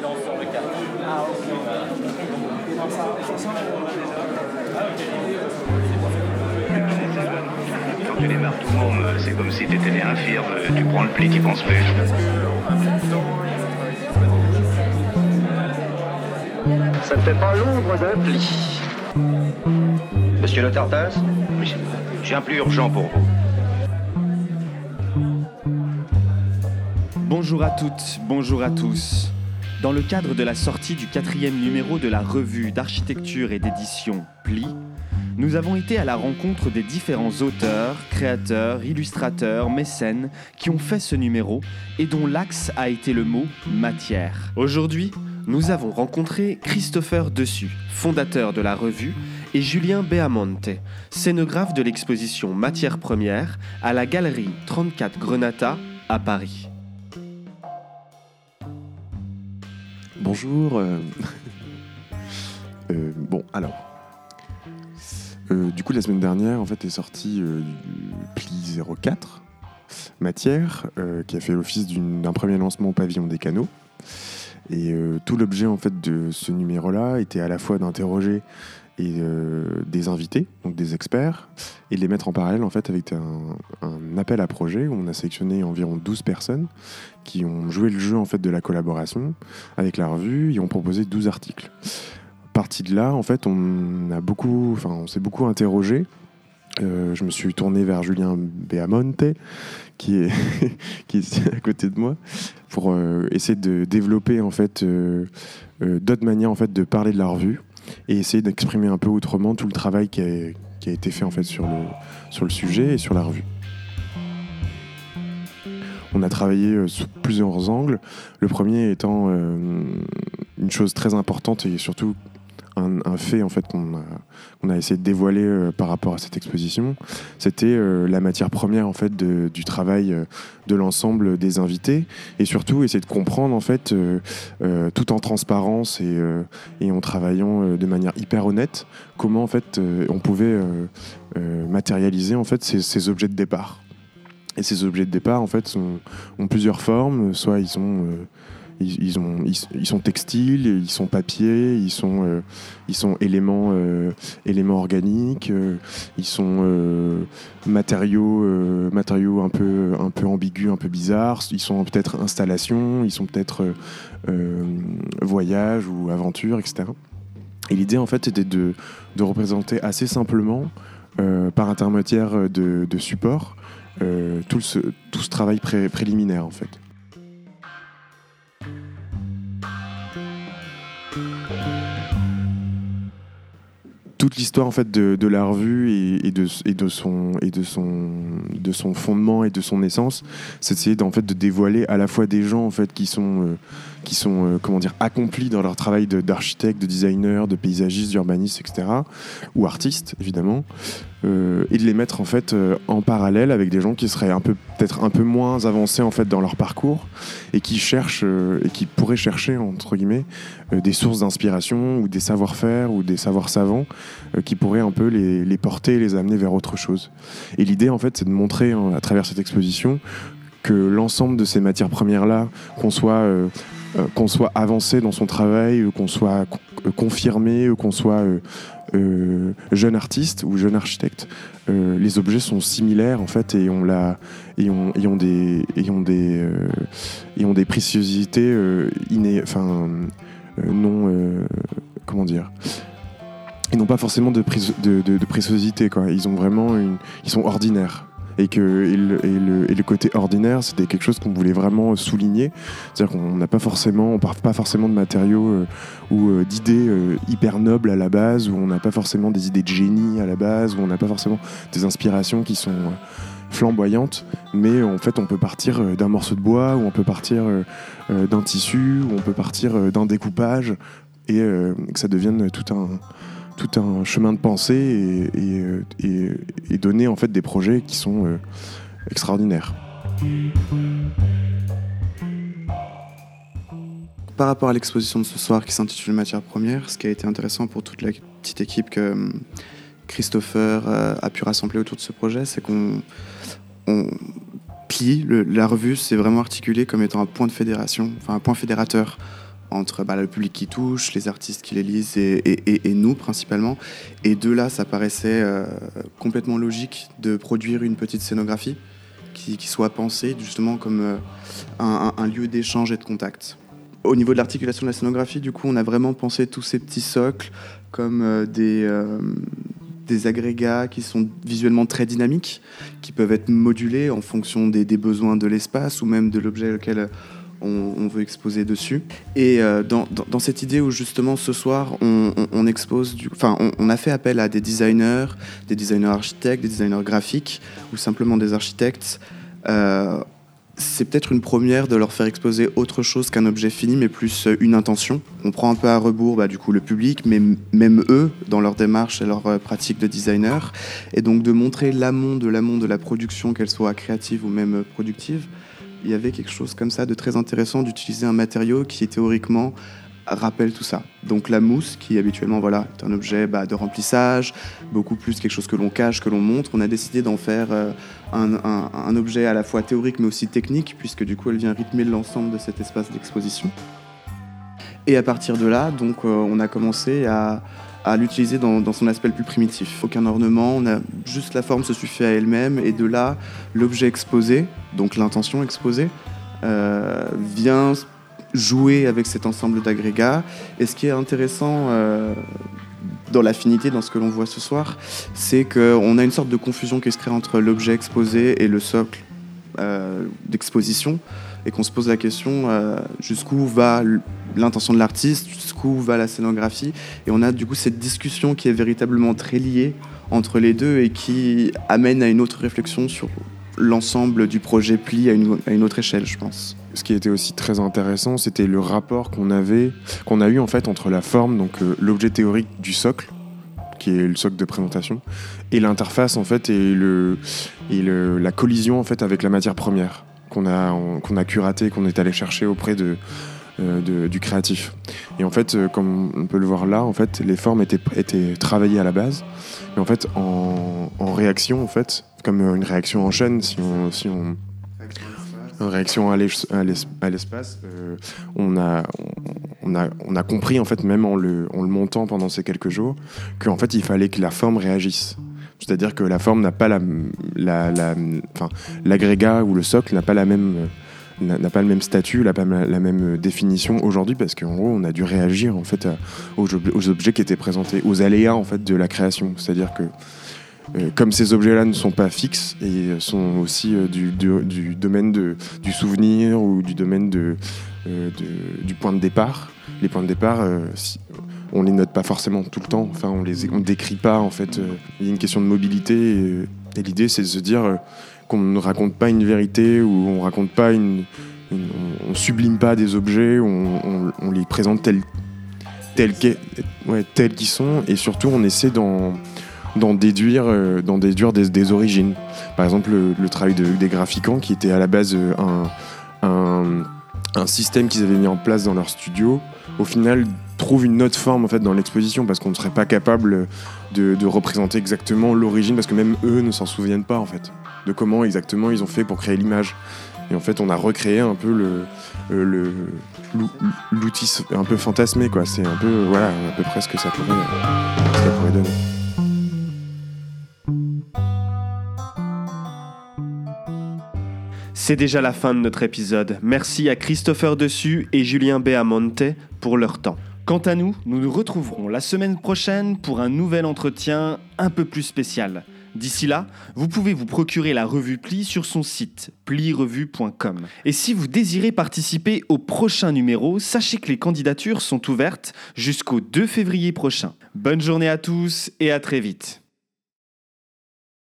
Quand tu démarres tout le monde, c'est comme si t'étais né infirme, tu prends le pli, t'y penses plus. Ça ne fait pas l'ombre d'un pli. Monsieur le Tartas Oui, j'ai un plus urgent pour vous. Bonjour à toutes, bonjour à tous. Dans le cadre de la sortie du quatrième numéro de la revue d'architecture et d'édition Pli, nous avons été à la rencontre des différents auteurs, créateurs, illustrateurs, mécènes qui ont fait ce numéro et dont l'axe a été le mot matière. Aujourd'hui, nous avons rencontré Christopher Dessus, fondateur de la revue, et Julien Beamonte, scénographe de l'exposition Matière première à la galerie 34 Grenata à Paris. Bonjour. euh, euh, bon, alors. Euh, du coup, la semaine dernière, en fait, est sorti euh, Pli 04, Matière, qui a fait l'office d'un premier lancement au pavillon des canaux. Et tout l'objet, en fait, de ce numéro-là était à la fois d'interroger et, euh, des invités, donc des experts, et de les mettre en parallèle, en fait, avec un, appel à projet où on a sélectionné environ 12 personnes qui ont joué le jeu, en fait, de la collaboration avec la revue et ont proposé 12 articles. Parti de là, en fait, on a beaucoup, enfin, on s'est beaucoup interrogé. Euh, je me suis tourné vers Julien Beamonte, qui est, qui est à côté de moi, pour euh, essayer de développer en fait d'autres manières en fait de parler de la revue et essayer d'exprimer un peu autrement tout le travail qui a, été fait en fait sur le, sur le sujet et sur la revue. On a travaillé euh, sous plusieurs angles. Le premier étant euh, une chose très importante et surtout un, fait en fait qu'on a, essayé de dévoiler euh, par rapport à cette exposition, c'était euh, la matière première en fait du travail euh, de l'ensemble des invités et surtout essayer de comprendre en fait tout en transparence et, en travaillant de manière hyper honnête comment en fait on pouvait matérialiser en fait ces, objets de départ. Et ces objets de départ, en fait, ont plusieurs formes. Soit ils sont, ils, ils ont, ils, ils sont textiles, ils sont papier, ils sont, euh, euh, éléments organiques, euh, ils sont matériaux, un peu, un ambigus, un peu bizarres. Ils sont peut-être installations, ils sont peut-être voyages ou aventures, etc. Et l'idée, en fait, était de, représenter assez simplement, par intermédiaire de, de supports, tout, ce, travail pré- préliminaire en fait. Toute l'histoire en fait de, de la revue et, de, de son, de, de fondement et de son essence, c'est d'essayer fait de dévoiler à la fois des gens en fait qui sont, euh, qui sont euh, accomplis dans leur travail de- d'architecte, de, designer, de paysagiste, d'urbaniste, etc. ou artistes évidemment, euh, et de les mettre en fait euh, en parallèle avec des gens qui seraient un peu peut-être un peu moins avancés en fait dans leur parcours et qui cherchent euh, et qui pourraient chercher entre guillemets des sources d'inspiration ou des savoir-faire ou des savoirs savants qui pourraient un peu les, les porter les amener vers autre chose. Et l'idée en fait c'est de montrer hein, à travers cette exposition que l'ensemble de ces matières premières là, qu'on soit qu'on soit avancé dans son travail, qu'on soit co- confirmé, qu'on soit euh, jeune artiste ou jeune architecte, euh, les objets sont similaires en fait et ont la et ont, et ont des et ont des euh, et ont des préciosités euh, inné- enfin euh, non euh, comment dire ils n'ont pas forcément de, de, de, de préciosité quoi. Ils ont vraiment une ils sont ordinaires et que le, côté ordinaire c'était quelque chose qu'on voulait vraiment souligner. C'est-à-dire qu'on n'a pas forcément on part pas forcément de matériaux euh, ou euh, d'idées euh, hyper nobles à la base où on n'a pas forcément des idées de génie à la base où on n'a pas forcément des inspirations qui sont euh, flamboyantes. Mais en fait on peut partir euh, d'un morceau de bois ou on peut partir euh, euh, d'un tissu ou on peut partir euh, d'un découpage et euh, que ça devienne tout un tout un chemin de pensée et, et, euh, et- donner en fait des projets qui sont euh, extraordinaires. Par rapport à l'exposition de ce soir qui s'intitule Matière première, ce qui a été intéressant pour toute la petite équipe que Christopher euh, a pu rassembler autour de ce projet, c'est qu'on on plie la revue, c'est vraiment articulé comme étant un point de fédération, enfin un point fédérateur entre bah, le public qui touche, les artistes qui les lisent et, nous principalement. Et de là, ça paraissait euh, complètement logique de produire une petite scénographie qui, soit pensée justement comme euh, un, lieu d'échange et de contact. Au niveau de l'articulation de la scénographie, du coup, on a vraiment pensé tous ces petits socles comme euh, des, des agrégats qui sont visuellement très dynamiques, qui peuvent être modulés en fonction des, des besoins de l'espace ou même de l'objet auquel on, veut exposer dessus. Et euh, dans, cette idée où justement ce soir on, expose, enfin on, a fait appel à des designers, des designers architectes, des designers graphiques ou simplement des architectes. Euh, c'est peut-être une première de leur faire exposer autre chose qu'un objet fini, mais plus euh, une intention. On prend un peu à rebours bah, du coup le public, mais même eux dans leur démarche et leur pratique de designer, et donc de montrer l'amont de l'amont de la production, qu'elle soit créative ou même productive il y avait quelque chose comme ça de très intéressant d'utiliser un matériau qui théoriquement rappelle tout ça. Donc la mousse, qui habituellement voilà, est un objet bah, de remplissage, beaucoup plus quelque chose que l'on cache, que l'on montre, on a décidé d'en faire euh, un, objet à la fois théorique mais aussi technique, puisque du coup elle vient rythmer l'ensemble de cet espace d'exposition. Et à partir de là, donc, euh, on a commencé à, à l'utiliser dans, son aspect le plus primitif. Aucun ornement, on a juste la forme se suffit à elle-même et de là l'objet exposé, donc l'intention exposée, euh, vient jouer avec cet ensemble d'agrégats. Et ce qui est intéressant euh, dans l'affinité, dans ce que l'on voit ce soir, c'est qu'on a une sorte de confusion qui se crée entre l'objet exposé et le socle euh, d'exposition et qu'on se pose la question jusqu'où va l'intention de l'artiste, jusqu'où va la scénographie. Et on a du coup cette discussion qui est véritablement très liée entre les deux et qui amène à une autre réflexion sur l'ensemble du projet Pli à une, à une, autre échelle, je pense. Ce qui était aussi très intéressant, c'était le rapport qu'on avait, qu'on a eu en fait entre la forme, donc euh, l'objet théorique du socle, qui est le socle de présentation, et l'interface en fait et le et la collision en fait avec la matière première qu'on a, qu'on a qu'on est allé chercher auprès de, euh, du créatif. Et en fait, euh, comme on peut le voir là, en fait, les formes étaient, travaillées à la base. Mais en fait, en, en réaction, en fait, comme une réaction en chaîne, si on, si on une réaction à l'espace, euh, on, a, on, a, on a compris, en fait, même en le, en le montant pendant ces quelques jours, qu'en fait, il fallait que la forme réagisse. C'est-à-dire que la forme n'a pas la, la, enfin, l'agrégat ou le socle n'a pas la même n'a pas le même statut, n'a pas la même définition aujourd'hui parce qu'en gros on a dû réagir en fait aux, objets qui étaient présentés, aux aléas en fait de la création. C'est-à-dire que euh, comme ces objets-là ne sont pas fixes et sont aussi euh, du, domaine du souvenir ou du domaine euh, du point de départ, les points de départ, on les note pas forcément tout le temps. Enfin, on les on décrit pas en fait. Euh, il y a une question de mobilité et, l'idée c'est de se dire euh, qu'on ne raconte pas une vérité ou on raconte pas une, on, sublime pas des objets, on, on, les présente tels tels ouais, tels qu'ils sont et surtout on essaie d'en d'en déduire, euh, déduire des, des, origines. Par exemple, le, travail de, des graphiquants qui était à la base un, un, un système qu'ils avaient mis en place dans leur studio, au final trouve une autre forme en fait dans l'exposition parce qu'on ne serait pas capable de, représenter exactement l'origine parce que même eux ne s'en souviennent pas en fait de comment exactement ils ont fait pour créer l'image. Et en fait, on a recréé un peu le, le, l'outil un peu fantasmé quoi. C'est un peu voilà à peu près ça pourrait, ce que ça pourrait donner. C'est déjà la fin de notre épisode. Merci à Christopher Dessus et Julien Beamonte pour leur temps. Quant à nous, nous nous retrouverons la semaine prochaine pour un nouvel entretien un peu plus spécial. D'ici là, vous pouvez vous procurer la revue Pli sur son site plirevue.com. Et si vous désirez participer au prochain numéro, sachez que les candidatures sont ouvertes jusqu'au 2 février prochain. Bonne journée à tous et à très vite.